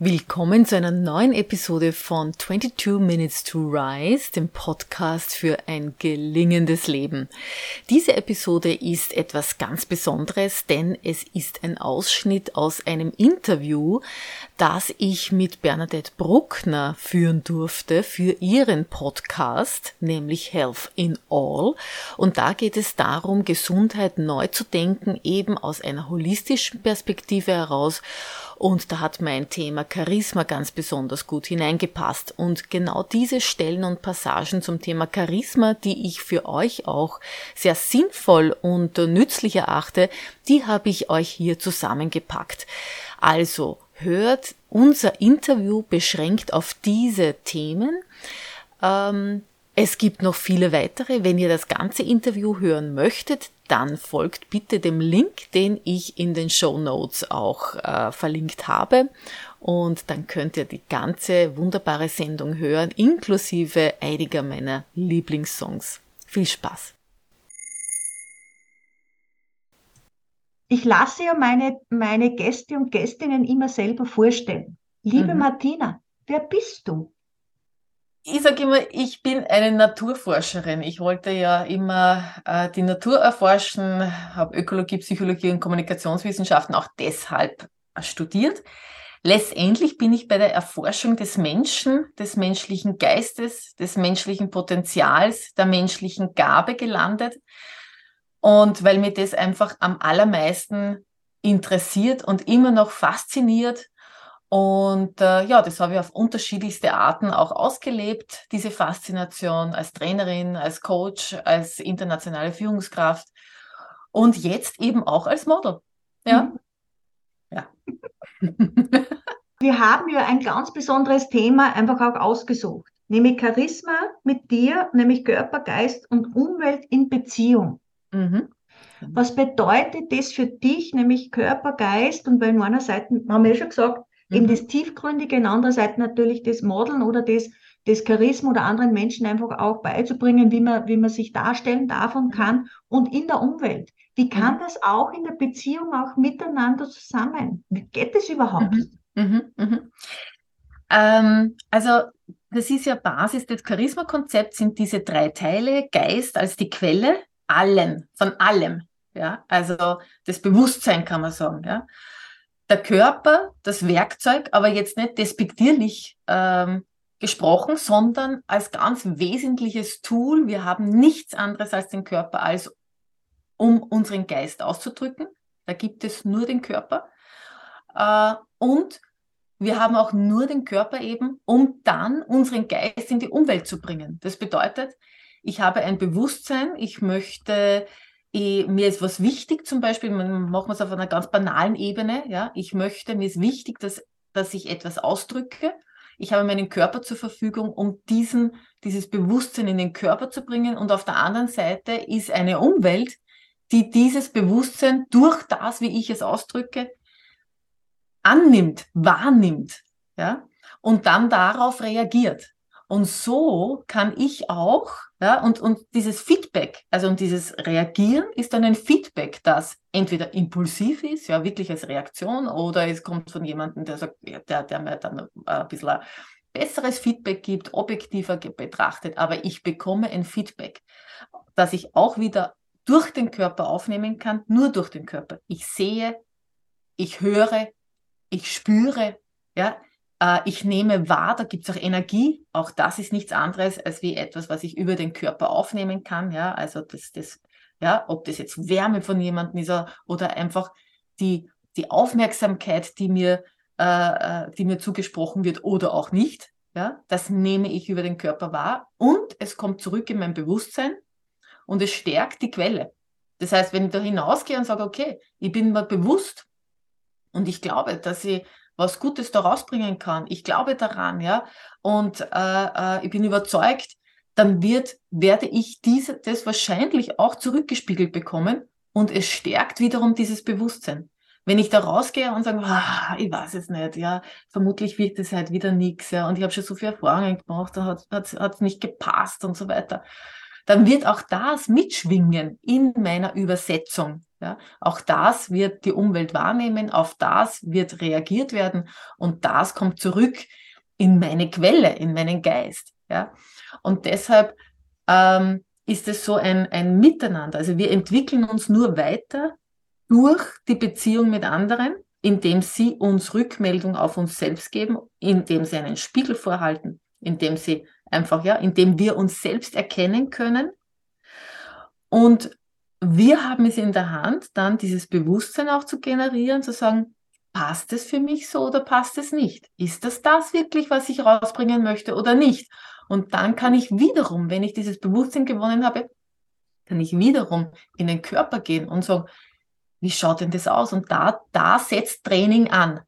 Willkommen zu einer neuen Episode von 22 Minutes to Rise, dem Podcast für ein gelingendes Leben. Diese Episode ist etwas ganz Besonderes, denn es ist ein Ausschnitt aus einem Interview, das ich mit Bernadette Bruckner führen durfte für ihren Podcast, nämlich Health in All. Und da geht es darum, Gesundheit neu zu denken, eben aus einer holistischen Perspektive heraus und da hat mein Thema Charisma ganz besonders gut hineingepasst. Und genau diese Stellen und Passagen zum Thema Charisma, die ich für euch auch sehr sinnvoll und nützlich erachte, die habe ich euch hier zusammengepackt. Also hört unser Interview beschränkt auf diese Themen. Ähm, es gibt noch viele weitere. Wenn ihr das ganze Interview hören möchtet, dann folgt bitte dem Link, den ich in den Show Notes auch äh, verlinkt habe. Und dann könnt ihr die ganze wunderbare Sendung hören, inklusive einiger meiner Lieblingssongs. Viel Spaß! Ich lasse ja meine, meine Gäste und Gästinnen immer selber vorstellen. Liebe mhm. Martina, wer bist du? Ich sage immer, ich bin eine Naturforscherin. Ich wollte ja immer äh, die Natur erforschen, habe Ökologie, Psychologie und Kommunikationswissenschaften auch deshalb studiert. Letztendlich bin ich bei der Erforschung des Menschen, des menschlichen Geistes, des menschlichen Potenzials, der menschlichen Gabe gelandet. Und weil mir das einfach am allermeisten interessiert und immer noch fasziniert, und äh, ja, das habe ich auf unterschiedlichste Arten auch ausgelebt, diese Faszination als Trainerin, als Coach, als internationale Führungskraft und jetzt eben auch als Model. Ja. Mhm. Ja. Wir haben ja ein ganz besonderes Thema einfach auch ausgesucht, nämlich Charisma mit dir, nämlich Körper, Geist und Umwelt in Beziehung. Mhm. Was bedeutet das für dich, nämlich Körper, Geist? Und bei einer Seite haben wir ja schon gesagt, Mhm. Eben das Tiefgründige, in anderer Seite natürlich das Modeln oder das, das Charisma oder anderen Menschen einfach auch beizubringen, wie man, wie man sich darstellen darf und kann und in der Umwelt. Wie kann mhm. das auch in der Beziehung auch miteinander zusammen? Wie geht das überhaupt? Mhm. Mhm. mhm. Ähm, also das ist ja Basis des Charisma-Konzepts, sind diese drei Teile, Geist als die Quelle, allen, von allem. Ja, also das Bewusstsein kann man sagen. Ja der Körper, das Werkzeug, aber jetzt nicht despektierlich ähm, gesprochen, sondern als ganz wesentliches Tool. Wir haben nichts anderes als den Körper, als um unseren Geist auszudrücken. Da gibt es nur den Körper. Äh, und wir haben auch nur den Körper eben, um dann unseren Geist in die Umwelt zu bringen. Das bedeutet, ich habe ein Bewusstsein, ich möchte ich, mir ist was wichtig, zum Beispiel, man macht es auf einer ganz banalen Ebene, ja, ich möchte, mir ist wichtig, dass, dass ich etwas ausdrücke. Ich habe meinen Körper zur Verfügung, um diesen, dieses Bewusstsein in den Körper zu bringen. Und auf der anderen Seite ist eine Umwelt, die dieses Bewusstsein durch das, wie ich es ausdrücke, annimmt, wahrnimmt, ja, und dann darauf reagiert. Und so kann ich auch, ja, und, und dieses Feedback, also und dieses Reagieren ist dann ein Feedback, das entweder impulsiv ist, ja, wirklich als Reaktion, oder es kommt von jemandem, der sagt, der, der mir dann ein bisschen besseres Feedback gibt, objektiver betrachtet, aber ich bekomme ein Feedback, das ich auch wieder durch den Körper aufnehmen kann, nur durch den Körper. Ich sehe, ich höre, ich spüre, ja, äh, ich nehme wahr, da gibt es auch Energie. Auch das ist nichts anderes als wie etwas, was ich über den Körper aufnehmen kann. Ja, also das, das, ja, ob das jetzt Wärme von jemandem ist oder einfach die, die Aufmerksamkeit, die mir, äh, äh, die mir zugesprochen wird oder auch nicht. Ja, das nehme ich über den Körper wahr und es kommt zurück in mein Bewusstsein und es stärkt die Quelle. Das heißt, wenn ich da hinausgehe und sage, okay, ich bin mir bewusst und ich glaube, dass ich was Gutes da rausbringen kann. Ich glaube daran, ja. Und äh, äh, ich bin überzeugt, dann wird, werde ich diese, das wahrscheinlich auch zurückgespiegelt bekommen und es stärkt wiederum dieses Bewusstsein. Wenn ich da rausgehe und sage, ah, ich weiß es nicht, ja, vermutlich wird es halt wieder nichts, ja, und ich habe schon so viele Erfahrungen gemacht, da hat es nicht gepasst und so weiter, dann wird auch das mitschwingen in meiner Übersetzung. Ja, auch das wird die Umwelt wahrnehmen, auf das wird reagiert werden und das kommt zurück in meine Quelle, in meinen Geist. Ja, und deshalb ähm, ist es so ein, ein Miteinander. Also wir entwickeln uns nur weiter durch die Beziehung mit anderen, indem sie uns Rückmeldung auf uns selbst geben, indem sie einen Spiegel vorhalten, indem sie einfach, ja, indem wir uns selbst erkennen können. Und wir haben es in der Hand, dann dieses Bewusstsein auch zu generieren, zu sagen, passt es für mich so oder passt es nicht? Ist das das wirklich, was ich rausbringen möchte oder nicht? Und dann kann ich wiederum, wenn ich dieses Bewusstsein gewonnen habe, kann ich wiederum in den Körper gehen und sagen, wie schaut denn das aus? Und da, da setzt Training an.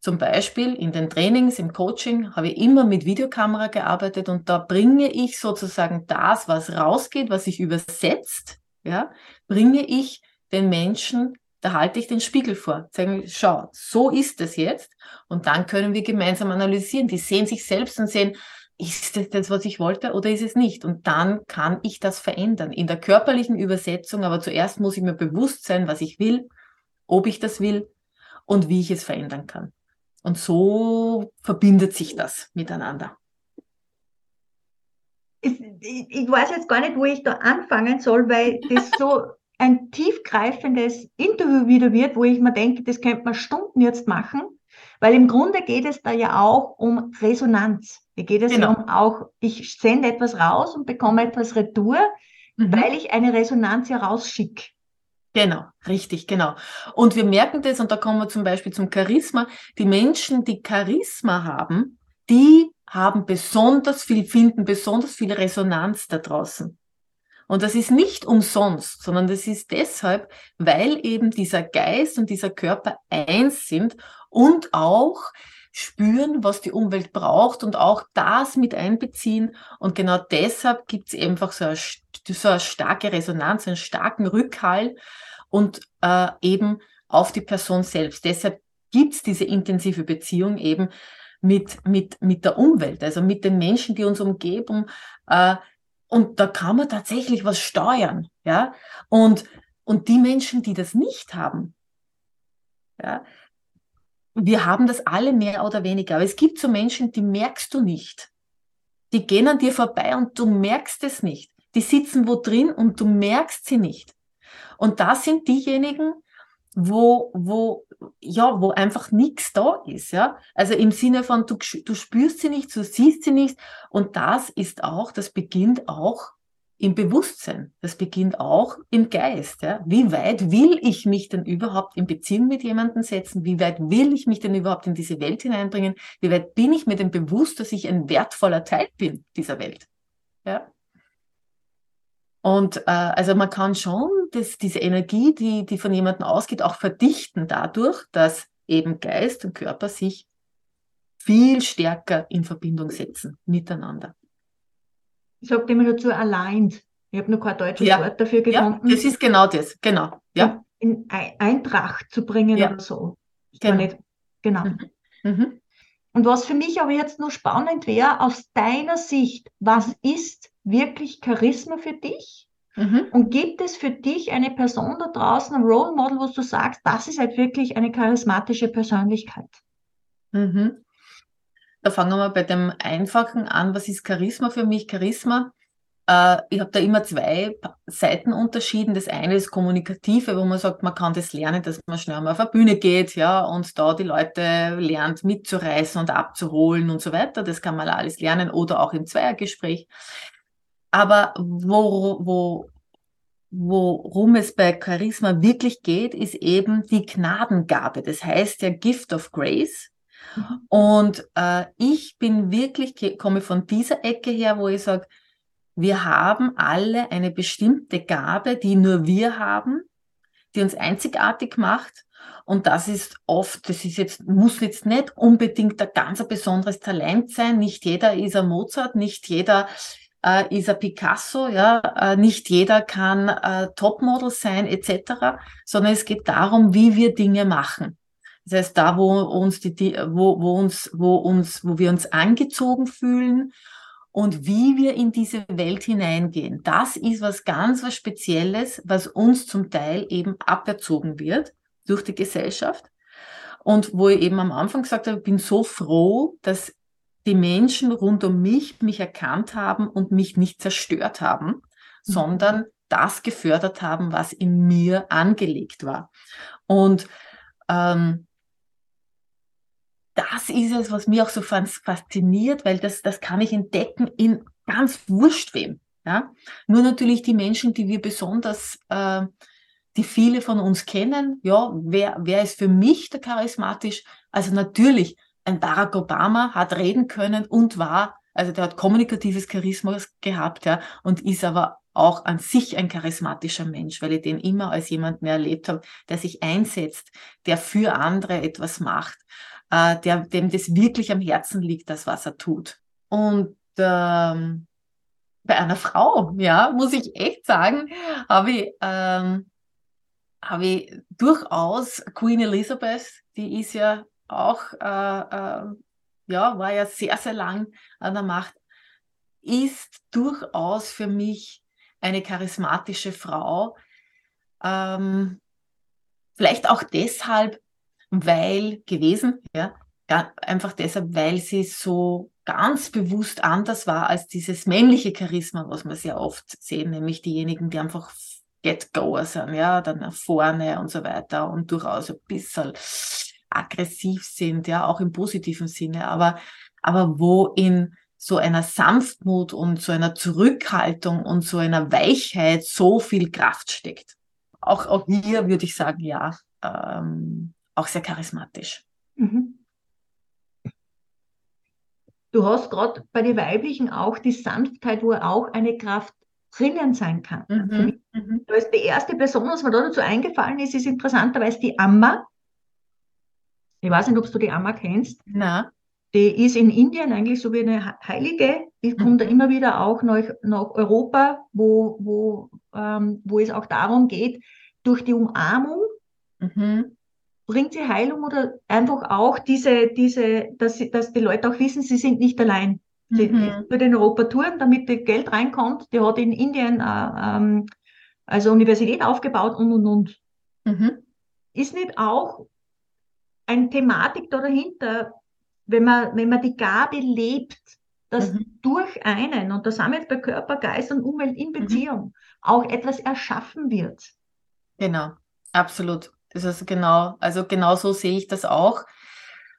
Zum Beispiel in den Trainings, im Coaching habe ich immer mit Videokamera gearbeitet und da bringe ich sozusagen das, was rausgeht, was sich übersetzt, ja, bringe ich den Menschen, da halte ich den Spiegel vor, sage, schau, so ist es jetzt und dann können wir gemeinsam analysieren. Die sehen sich selbst und sehen, ist das das, was ich wollte oder ist es nicht? Und dann kann ich das verändern. In der körperlichen Übersetzung, aber zuerst muss ich mir bewusst sein, was ich will, ob ich das will und wie ich es verändern kann. Und so verbindet sich das miteinander. Ich, ich weiß jetzt gar nicht, wo ich da anfangen soll, weil das so ein tiefgreifendes Interview wieder wird, wo ich mir denke, das könnte man Stunden jetzt machen, weil im Grunde geht es da ja auch um Resonanz. Hier geht es genau. ja um auch, ich sende etwas raus und bekomme etwas retour, mhm. weil ich eine Resonanz ja rausschicke. Genau, richtig, genau. Und wir merken das, und da kommen wir zum Beispiel zum Charisma, die Menschen, die Charisma haben, die haben besonders viel, finden besonders viel Resonanz da draußen. Und das ist nicht umsonst, sondern das ist deshalb, weil eben dieser Geist und dieser Körper eins sind und auch spüren, was die Umwelt braucht und auch das mit einbeziehen. Und genau deshalb gibt es einfach so eine, so eine starke Resonanz, einen starken Rückhall und äh, eben auf die Person selbst. Deshalb gibt es diese intensive Beziehung eben mit, mit, mit der Umwelt, also mit den Menschen, die uns umgeben. Äh, und da kann man tatsächlich was steuern. Ja? Und, und die Menschen, die das nicht haben, ja, wir haben das alle mehr oder weniger. Aber es gibt so Menschen, die merkst du nicht. Die gehen an dir vorbei und du merkst es nicht. Die sitzen wo drin und du merkst sie nicht. Und das sind diejenigen, wo, wo, ja, wo einfach nichts da ist, ja. Also im Sinne von, du, du spürst sie nicht, du siehst sie nicht. Und das ist auch, das beginnt auch im Bewusstsein. Das beginnt auch im Geist. Ja? Wie weit will ich mich denn überhaupt in Beziehung mit jemandem setzen? Wie weit will ich mich denn überhaupt in diese Welt hineinbringen? Wie weit bin ich mir denn bewusst, dass ich ein wertvoller Teil bin dieser Welt? Ja? Und äh, also man kann schon das, diese Energie, die, die von jemandem ausgeht, auch verdichten dadurch, dass eben Geist und Körper sich viel stärker in Verbindung setzen miteinander sagt immer dazu aligned. Ich habe noch kein deutsches ja. Wort dafür gefunden. Ja, das ist genau das, genau. Ja. In Eintracht zu bringen ja. oder so. Genau. Nicht, genau. Mhm. Mhm. Und was für mich aber jetzt noch spannend wäre, aus deiner Sicht, was ist wirklich Charisma für dich? Mhm. Und gibt es für dich eine Person da draußen, ein Role Model, wo du sagst, das ist halt wirklich eine charismatische Persönlichkeit? Mhm. Da fangen wir bei dem Einfachen an. Was ist Charisma für mich? Charisma, äh, ich habe da immer zwei Seiten unterschieden. Das eine ist kommunikative, wo man sagt, man kann das lernen, dass man schnell mal auf eine Bühne geht, ja, und da die Leute lernt mitzureißen und abzuholen und so weiter. Das kann man alles lernen oder auch im Zweiergespräch. Aber wo, wo, worum es bei Charisma wirklich geht, ist eben die Gnadengabe. Das heißt der Gift of Grace. Und äh, ich bin wirklich, komme von dieser Ecke her, wo ich sage, wir haben alle eine bestimmte Gabe, die nur wir haben, die uns einzigartig macht. Und das ist oft, das ist jetzt, muss jetzt nicht unbedingt ein ganz besonderes Talent sein. Nicht jeder ist ein Mozart, nicht jeder äh, ist ein Picasso, ja, äh, nicht jeder kann äh, Topmodel sein, etc., sondern es geht darum, wie wir Dinge machen. Das heißt, da, wo uns die, wo, wo uns, wo uns, wo wir uns angezogen fühlen und wie wir in diese Welt hineingehen. Das ist was ganz was Spezielles, was uns zum Teil eben aberzogen wird durch die Gesellschaft. Und wo ich eben am Anfang gesagt habe, ich bin so froh, dass die Menschen rund um mich mich erkannt haben und mich nicht zerstört haben, mhm. sondern das gefördert haben, was in mir angelegt war. Und ähm, das ist es, was mich auch so fasziniert, weil das, das kann ich entdecken in ganz wurscht wem. Ja? Nur natürlich die Menschen, die wir besonders, äh, die viele von uns kennen, ja, wer, wer ist für mich der charismatisch? Also natürlich, ein Barack Obama hat reden können und war, also der hat kommunikatives Charisma gehabt, ja, und ist aber auch an sich ein charismatischer Mensch, weil ich den immer als jemanden erlebt habe, der sich einsetzt, der für andere etwas macht äh, der, dem das wirklich am Herzen liegt, das, was er tut. Und ähm, bei einer Frau, ja, muss ich echt sagen, habe ich, ähm, habe ich durchaus Queen Elizabeth, die ist ja auch, äh, äh, ja, war ja sehr, sehr lang an der Macht, ist durchaus für mich eine charismatische Frau. Ähm, vielleicht auch deshalb, weil gewesen, ja, einfach deshalb, weil sie so ganz bewusst anders war als dieses männliche Charisma, was wir sehr oft sehen, nämlich diejenigen, die einfach Get-Goer sind, ja, dann nach vorne und so weiter und durchaus ein bisschen aggressiv sind, ja, auch im positiven Sinne, aber, aber wo in so einer Sanftmut und so einer Zurückhaltung und so einer Weichheit so viel Kraft steckt. Auch, auch hier würde ich sagen, ja, ähm, auch sehr charismatisch. Mhm. Du hast gerade bei den Weiblichen auch die Sanftheit, wo auch eine Kraft drinnen sein kann. Mhm. Mhm. Da ist die erste Person, was mir da dazu eingefallen ist, ist interessanterweise die Amma. Ich weiß nicht, ob du die Amma kennst. Na. Die ist in Indien eigentlich so wie eine Heilige. Die kommt mhm. da immer wieder auch nach, nach Europa, wo, wo, ähm, wo es auch darum geht, durch die Umarmung mhm bringt sie Heilung oder einfach auch diese, diese, dass, sie, dass die Leute auch wissen, sie sind nicht allein. Sie mhm. wird in Europa touren, damit Geld reinkommt. Die hat in Indien äh, ähm, also Universität aufgebaut und und und. Mhm. Ist nicht auch eine Thematik da dahinter, wenn man, wenn man die Gabe lebt, dass mhm. durch einen, und da sind wir jetzt bei Körper, Geist und Umwelt in mhm. Beziehung, auch etwas erschaffen wird. Genau, absolut. Das ist genau, also genau so sehe ich das auch.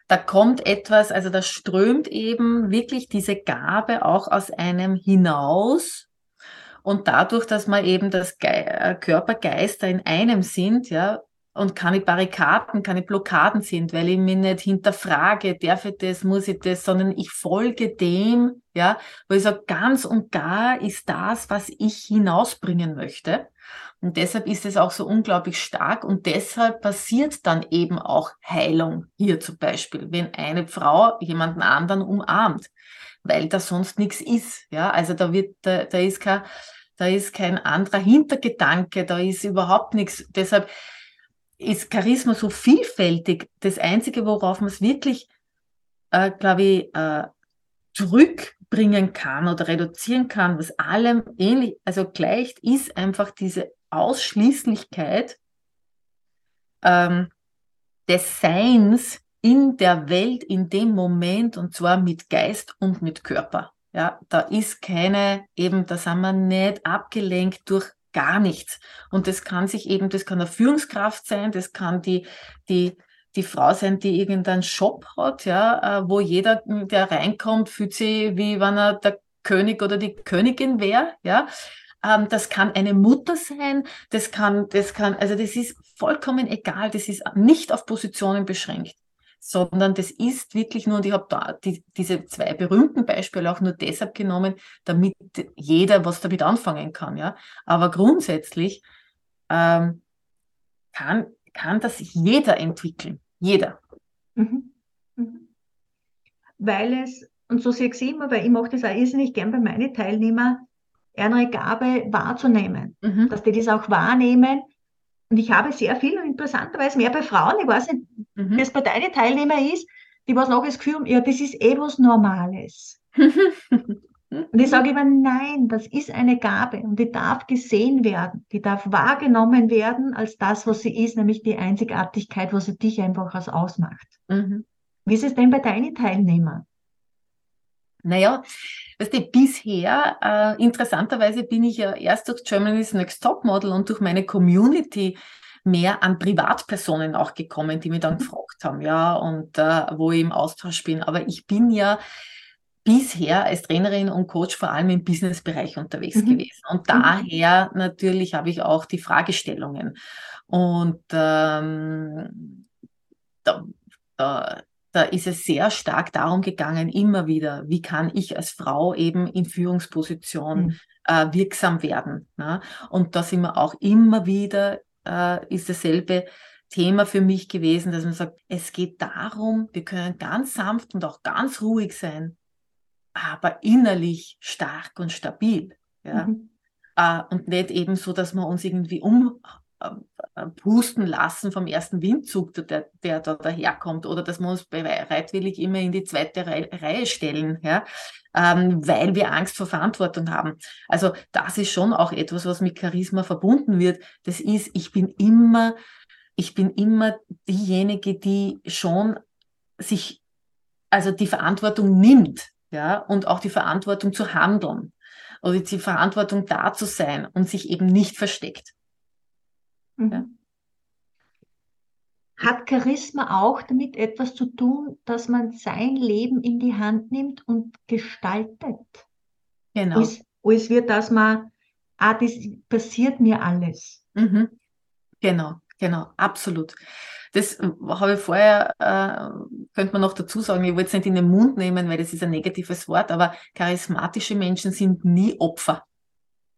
Da kommt etwas, also da strömt eben wirklich diese Gabe auch aus einem hinaus. Und dadurch, dass man eben das Ge äh, Körper, in einem sind, ja, und keine Barrikaden, keine Blockaden sind, weil ich mich nicht hinterfrage, darf ich das, muss ich das, sondern ich folge dem, ja, weil ich sage, ganz und gar ist das, was ich hinausbringen möchte. Und deshalb ist es auch so unglaublich stark und deshalb passiert dann eben auch Heilung hier zum Beispiel, wenn eine Frau jemanden anderen umarmt, weil da sonst nichts ist. Ja, also da wird, da, da ist kein, da ist kein anderer Hintergedanke, da ist überhaupt nichts. Deshalb ist Charisma so vielfältig. Das Einzige, worauf man es wirklich, äh, glaube ich, äh, zurückbringen kann oder reduzieren kann, was allem ähnlich, also gleicht, ist einfach diese Ausschließlichkeit ähm, des Seins in der Welt in dem Moment und zwar mit Geist und mit Körper. Ja, da ist keine, eben, da sind wir nicht abgelenkt durch gar nichts. Und das kann sich eben, das kann eine Führungskraft sein, das kann die, die, die Frau sein, die irgendeinen Shop hat, ja, äh, wo jeder, der reinkommt, fühlt sich, wie wenn er der König oder die Königin wäre, ja. Ähm, das kann eine Mutter sein, das kann, das kann, also das ist vollkommen egal, das ist nicht auf Positionen beschränkt, sondern das ist wirklich nur, und ich habe da die, diese zwei berühmten Beispiele auch nur deshalb genommen, damit jeder was damit anfangen kann, ja. Aber grundsätzlich ähm, kann, kann das jeder entwickeln, jeder. Mhm. Mhm. Weil es, und so sehe ich es immer, weil ich mache das auch irrsinnig gern bei meinen Teilnehmern, ihre Gabe wahrzunehmen, mhm. dass die das auch wahrnehmen. Und ich habe sehr viel und interessanterweise mehr bei Frauen, ich weiß nicht, mhm. wie es bei deinen Teilnehmern ist, die was noch das Gefühl haben, ja, das ist eh was Normales. Und ich sage immer, nein, das ist eine Gabe und die darf gesehen werden, die darf wahrgenommen werden als das, was sie ist, nämlich die Einzigartigkeit, was sie dich einfach als ausmacht. Mhm. Wie ist es denn bei deinen Teilnehmern? Naja, weißt du, bisher, äh, interessanterweise bin ich ja erst durch Germany's Next Top Model und durch meine Community mehr an Privatpersonen auch gekommen, die mir dann mhm. gefragt haben, ja, und äh, wo ich im Austausch bin. Aber ich bin ja bisher als Trainerin und Coach vor allem im Businessbereich unterwegs mhm. gewesen. Und mhm. daher natürlich habe ich auch die Fragestellungen. Und ähm, da, da, da ist es sehr stark darum gegangen, immer wieder, wie kann ich als Frau eben in Führungsposition mhm. äh, wirksam werden. Ne? Und da sind wir auch immer wieder, äh, ist dasselbe Thema für mich gewesen, dass man sagt, es geht darum, wir können ganz sanft und auch ganz ruhig sein, aber innerlich stark und stabil. Ja? Mhm. Äh, und nicht eben so, dass wir uns irgendwie umpusten äh, lassen vom ersten Windzug, der, der da daherkommt, oder dass wir uns bereitwillig immer in die zweite Reihe stellen, ja? Ähm, weil wir Angst vor Verantwortung haben. Also das ist schon auch etwas, was mit Charisma verbunden wird. Das ist, ich bin immer, ich bin immer diejenige, die schon sich, also die Verantwortung nimmt ja, und auch die Verantwortung zu handeln oder die Verantwortung da zu sein und sich eben nicht versteckt. Mhm. Ja. Hat Charisma auch damit etwas zu tun, dass man sein Leben in die Hand nimmt und gestaltet? Genau. Als, als wird das mal, ah, das passiert mir alles. Mhm. Genau, genau, absolut. Das habe ich vorher, äh, könnte man noch dazu sagen, ich wollte es nicht in den Mund nehmen, weil das ist ein negatives Wort, aber charismatische Menschen sind nie Opfer.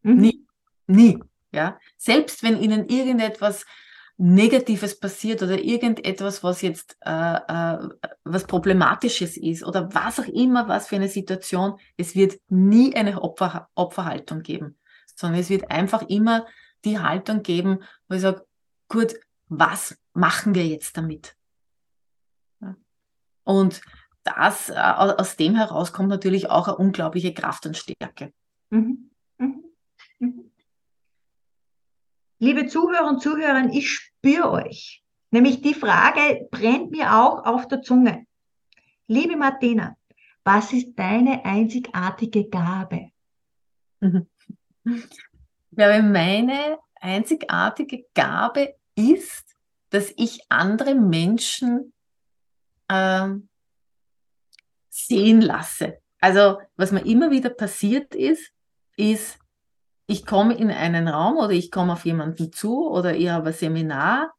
Mhm. Nie. Nie. Ja. Selbst wenn ihnen irgendetwas Negatives passiert oder irgendetwas, was jetzt äh, äh, was Problematisches ist oder was auch immer, was für eine Situation, es wird nie eine Opfer, Opferhaltung geben, sondern es wird einfach immer die Haltung geben, wo ich sage, gut, was machen wir jetzt damit? Und das, äh, aus dem heraus kommt natürlich auch eine unglaubliche Kraft und Stärke. Mhm. Mhm. Mhm. Liebe Zuhörer und Zuhörer, ich spüre euch. Nämlich die Frage brennt mir auch auf der Zunge. Liebe Martina, was ist deine einzigartige Gabe? Ich glaube, meine einzigartige Gabe ist, dass ich andere Menschen ähm, sehen lasse. Also was mir immer wieder passiert ist, ist, ich komme in einen Raum oder ich komme auf jemanden zu oder ich habe ein Seminar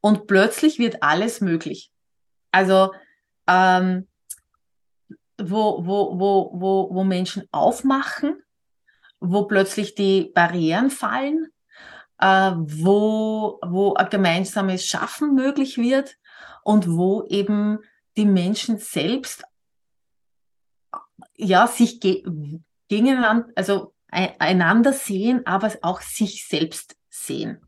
und plötzlich wird alles möglich. Also ähm, wo, wo, wo, wo, wo Menschen aufmachen, wo plötzlich die Barrieren fallen, äh, wo, wo ein gemeinsames Schaffen möglich wird und wo eben die Menschen selbst ja sich ge gegeneinander, also einander sehen, aber auch sich selbst sehen.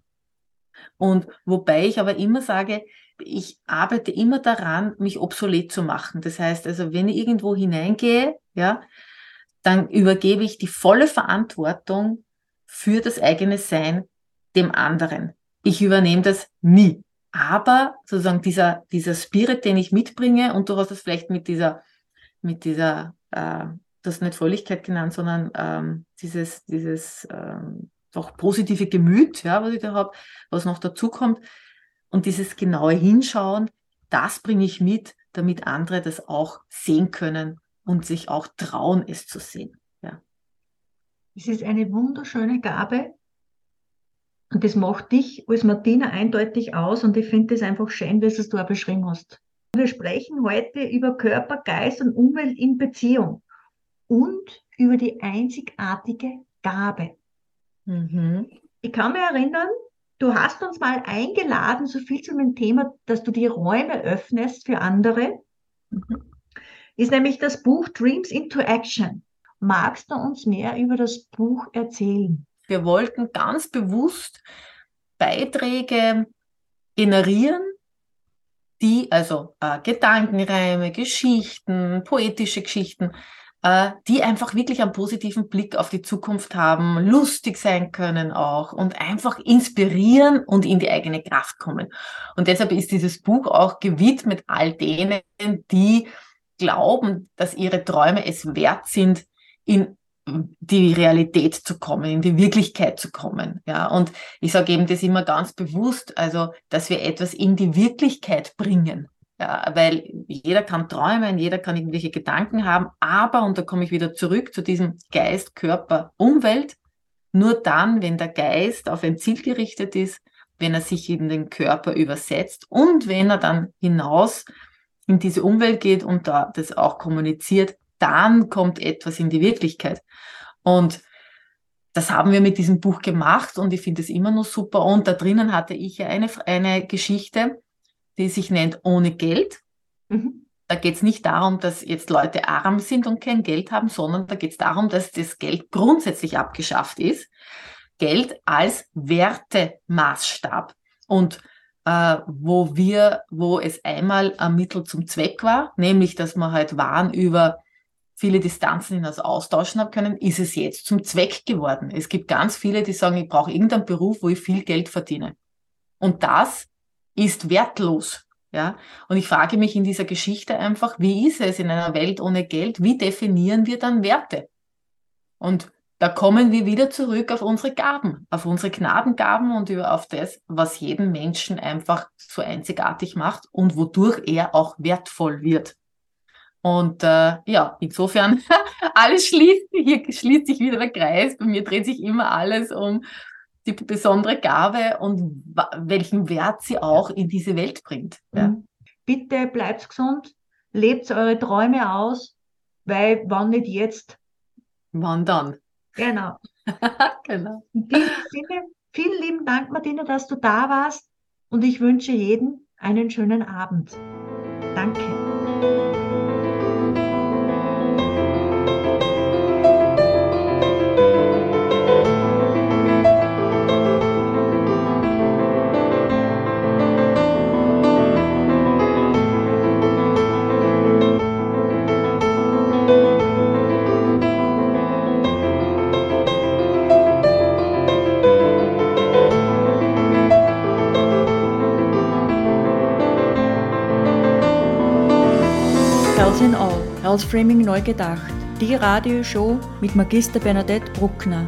Und wobei ich aber immer sage, ich arbeite immer daran, mich obsolet zu machen. Das heißt also, wenn ich irgendwo hineingehe, ja, dann übergebe ich die volle Verantwortung für das eigene Sein dem anderen. Ich übernehme das nie. Aber sozusagen dieser, dieser Spirit, den ich mitbringe, und du hast es vielleicht mit dieser, mit dieser, äh, das nicht Fröhlichkeit genannt, sondern ähm, dieses, dieses ähm, doch positive Gemüt, ja, was ich da habe, was noch dazu kommt, und dieses genaue Hinschauen, das bringe ich mit, damit andere das auch sehen können und sich auch trauen, es zu sehen. Ja. Es ist eine wunderschöne Gabe, und das macht dich als Martina eindeutig aus und ich finde das einfach schön, wie du es da beschrieben hast. Wir sprechen heute über Körper, Geist und Umwelt in Beziehung und über die einzigartige Gabe. Mhm. Ich kann mich erinnern, du hast uns mal eingeladen, so viel zu dem Thema, dass du die Räume öffnest für andere. Mhm. Ist nämlich das Buch Dreams into Action. Magst du uns mehr über das Buch erzählen? Wir wollten ganz bewusst Beiträge generieren, die also äh, Gedankenreime, Geschichten, poetische Geschichten, die einfach wirklich einen positiven Blick auf die Zukunft haben, lustig sein können auch und einfach inspirieren und in die eigene Kraft kommen. Und deshalb ist dieses Buch auch gewidmet all denen, die glauben, dass ihre Träume es wert sind, in die Realität zu kommen, in die Wirklichkeit zu kommen. Ja, und ich sage eben das immer ganz bewusst, also, dass wir etwas in die Wirklichkeit bringen. Ja, weil jeder kann träumen, jeder kann irgendwelche Gedanken haben, aber, und da komme ich wieder zurück zu diesem Geist, Körper, Umwelt, nur dann, wenn der Geist auf ein Ziel gerichtet ist, wenn er sich in den Körper übersetzt und wenn er dann hinaus in diese Umwelt geht und da das auch kommuniziert, dann kommt etwas in die Wirklichkeit. Und das haben wir mit diesem Buch gemacht und ich finde es immer noch super. Und da drinnen hatte ich ja eine, eine Geschichte, die sich nennt Ohne Geld. Mhm. Da geht es nicht darum, dass jetzt Leute arm sind und kein Geld haben, sondern da geht es darum, dass das Geld grundsätzlich abgeschafft ist. Geld als Wertemaßstab. Und äh, wo wir, wo es einmal ein Mittel zum Zweck war, nämlich dass man halt Waren über viele Distanzen hinaus austauschen haben können, ist es jetzt zum Zweck geworden. Es gibt ganz viele, die sagen, ich brauche irgendeinen Beruf, wo ich viel Geld verdiene. Und das ist wertlos. Ja, und ich frage mich in dieser Geschichte einfach, wie ist es in einer Welt ohne Geld? Wie definieren wir dann Werte? Und da kommen wir wieder zurück auf unsere Gaben, auf unsere Gnadengaben und auf das, was jeden Menschen einfach so einzigartig macht und wodurch er auch wertvoll wird. Und äh, ja, insofern, alles schließt, hier schließt sich wieder der Kreis. Bei mir dreht sich immer alles um die besondere Gabe und welchen Wert sie auch in diese Welt bringt. Ja. Mhm. Bitte bleibt gesund, lebt eure Träume aus, weil wann nicht jetzt? Wann dann? Genau. genau. In diesem Sinne, vielen lieben Dank, Martina, dass du da warst und ich wünsche jedem einen schönen Abend. Danke. Framing neu gedacht. Die Radioshow mit Magister Bernadette Bruckner.